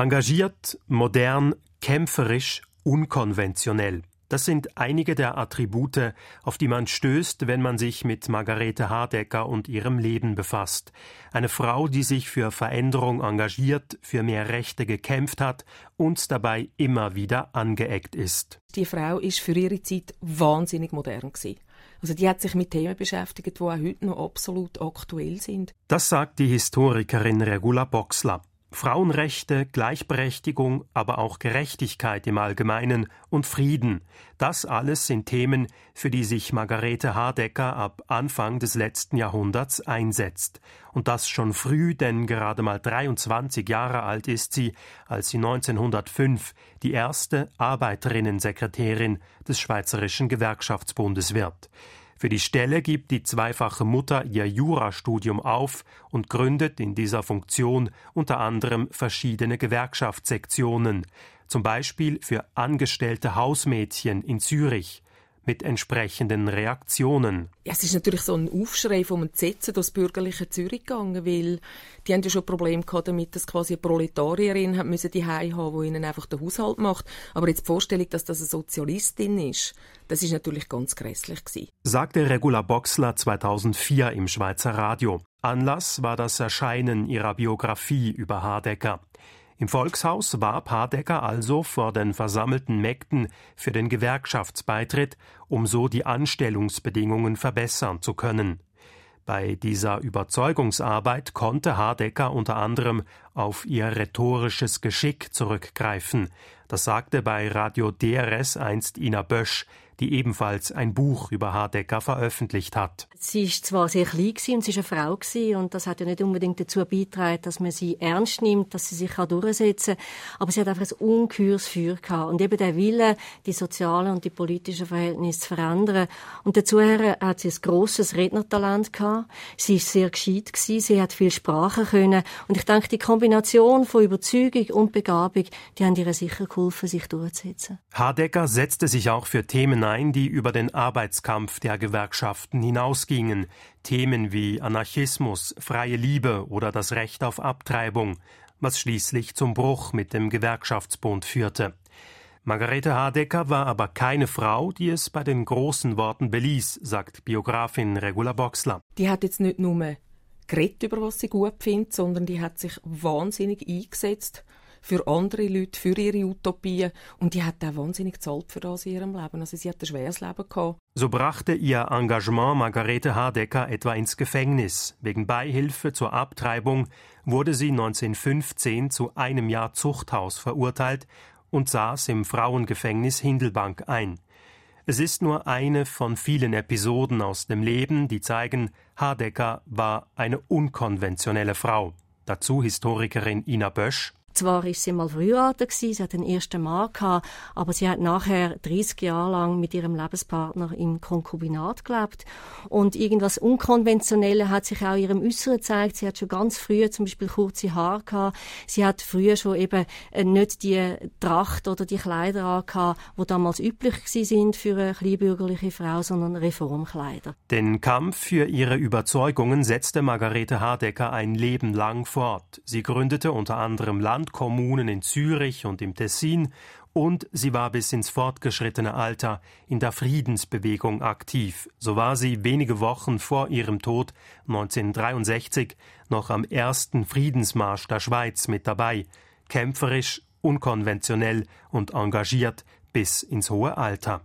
Engagiert, modern, kämpferisch, unkonventionell. Das sind einige der Attribute, auf die man stößt, wenn man sich mit Margarete Hardecker und ihrem Leben befasst. Eine Frau, die sich für Veränderung engagiert, für mehr Rechte gekämpft hat und dabei immer wieder angeeckt ist. Die Frau ist für ihre Zeit wahnsinnig modern gewesen. Also die hat sich mit Themen beschäftigt, die auch heute noch absolut aktuell sind. Das sagt die Historikerin Regula Boxler. Frauenrechte, Gleichberechtigung, aber auch Gerechtigkeit im Allgemeinen und Frieden, das alles sind Themen, für die sich Margarete Hardecker ab Anfang des letzten Jahrhunderts einsetzt. Und das schon früh, denn gerade mal 23 Jahre alt ist sie, als sie 1905 die erste Arbeiterinnensekretärin des Schweizerischen Gewerkschaftsbundes wird. Für die Stelle gibt die zweifache Mutter ihr Jurastudium auf und gründet in dieser Funktion unter anderem verschiedene Gewerkschaftssektionen, zum Beispiel für angestellte Hausmädchen in Zürich mit entsprechenden Reaktionen. Ja, es ist natürlich so ein Aufschrei vom Entsetzen das bürgerliche Zürich gegangen, weil die haben ja schon Probleme gehabt damit, dass quasi eine Proletarierin hat müssen die haben, die ihnen einfach den Haushalt macht. Aber jetzt die Vorstellung, dass das eine Sozialistin ist, das ist natürlich ganz grässlich gewesen. Sagte Regula Boxler 2004 im Schweizer Radio. Anlass war das Erscheinen ihrer Biografie über Hardecker. Im Volkshaus warb Hardecker also vor den versammelten Mägden für den Gewerkschaftsbeitritt, um so die Anstellungsbedingungen verbessern zu können. Bei dieser Überzeugungsarbeit konnte Hardecker unter anderem auf ihr rhetorisches Geschick zurückgreifen. Das sagte bei Radio DRS einst Ina Bösch, die ebenfalls ein Buch über Hardecker veröffentlicht hat. Sie ist zwar sehr klein und sie ist eine Frau und das hat ja nicht unbedingt dazu beigetragen, dass man sie ernst nimmt, dass sie sich durchsetzen kann, aber sie hat einfach ein ungeheures Feuer gehabt und eben der Wille, die sozialen und die politischen Verhältnisse zu verändern. Und dazu hat sie ein grosses Rednertalent gehabt. Sie ist sehr gescheit gewesen, sie hat viel Sprachen können und ich denke, die Kombination von Überzeugung und Begabung, die haben ihr sicher geholfen, sich durchzusetzen. Hardecker setzte sich auch für Themen hinein, die über den Arbeitskampf der Gewerkschaften hinausgingen, Themen wie Anarchismus, freie Liebe oder das Recht auf Abtreibung, was schließlich zum Bruch mit dem Gewerkschaftsbund führte. Margarete Hardecker war aber keine Frau, die es bei den großen Worten beließ, sagt Biografin Regula Boxler. Die hat jetzt nicht nur geredet, über was sie gut findet, sondern die hat sich wahnsinnig eingesetzt für andere Leute, für ihre Utopien. Und die hat auch wahnsinnig gezahlt für das in ihrem Leben. Also sie hat ein schweres Leben gehabt. So brachte ihr Engagement Margarete Hardecker etwa ins Gefängnis. Wegen Beihilfe zur Abtreibung wurde sie 1915 zu einem Jahr Zuchthaus verurteilt und saß im Frauengefängnis Hindelbank ein. Es ist nur eine von vielen Episoden aus dem Leben, die zeigen, Hardecker war eine unkonventionelle Frau. Dazu Historikerin Ina Bösch. Zwar ist sie mal verheiratet sie hat den ersten Mann gehabt, aber sie hat nachher 30 Jahre lang mit ihrem Lebenspartner im Konkubinat gelebt. Und irgendwas Unkonventionelles hat sich auch ihrem Äußeren gezeigt. Sie hat schon ganz früh zum Beispiel kurze Haare gehabt. Sie hat früher schon eben äh, nicht die Tracht oder die Kleider angehabt, die damals üblich sind für eine kleinbürgerliche Frau, sondern Reformkleider. Den Kampf für ihre Überzeugungen setzte Margarete Hardecker ein Leben lang fort. Sie gründete unter anderem Land Landkommunen in Zürich und im Tessin und sie war bis ins fortgeschrittene Alter in der Friedensbewegung aktiv. So war sie wenige Wochen vor ihrem Tod 1963 noch am ersten Friedensmarsch der Schweiz mit dabei, kämpferisch, unkonventionell und engagiert bis ins hohe Alter.